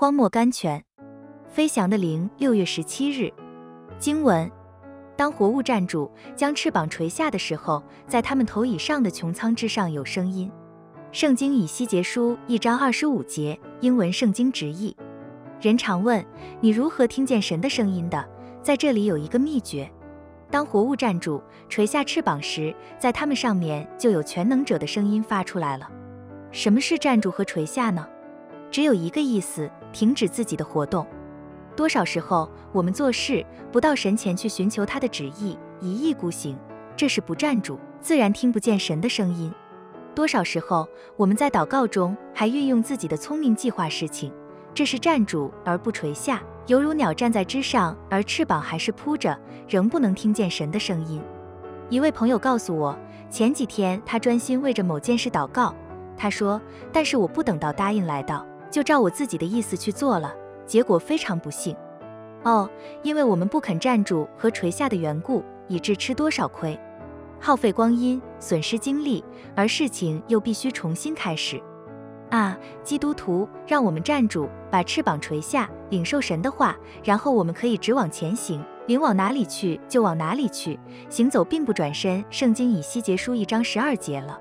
荒漠甘泉。飞翔的灵，六月十七日。经文：当活物站住，将翅膀垂下的时候，在他们头以上的穹苍之上有声音。圣经以西结书一章二十五节，英文圣经直译。人常问你如何听见神的声音的，在这里有一个秘诀：当活物站住，垂下翅膀时，在它们上面就有全能者的声音发出来了。什么是站住和垂下呢？只有一个意思：停止自己的活动。多少时候，我们做事不到神前去寻求他的旨意，一意孤行，这是不站住，自然听不见神的声音。多少时候，我们在祷告中还运用自己的聪明计划事情，这是站住而不垂下，犹如鸟站在枝上，而翅膀还是扑着，仍不能听见神的声音。一位朋友告诉我，前几天他专心为着某件事祷告，他说：“但是我不等到答应来到，就照我自己的意思去做了，结果非常不幸。哦，因为我们不肯站住和垂下的缘故，以致吃多少亏。”耗费光阴，损失精力，而事情又必须重新开始。啊，基督徒，让我们站住，把翅膀垂下，领受神的话，然后我们可以直往前行，领往哪里去就往哪里去，行走并不转身。圣经以西结书一章十二节了。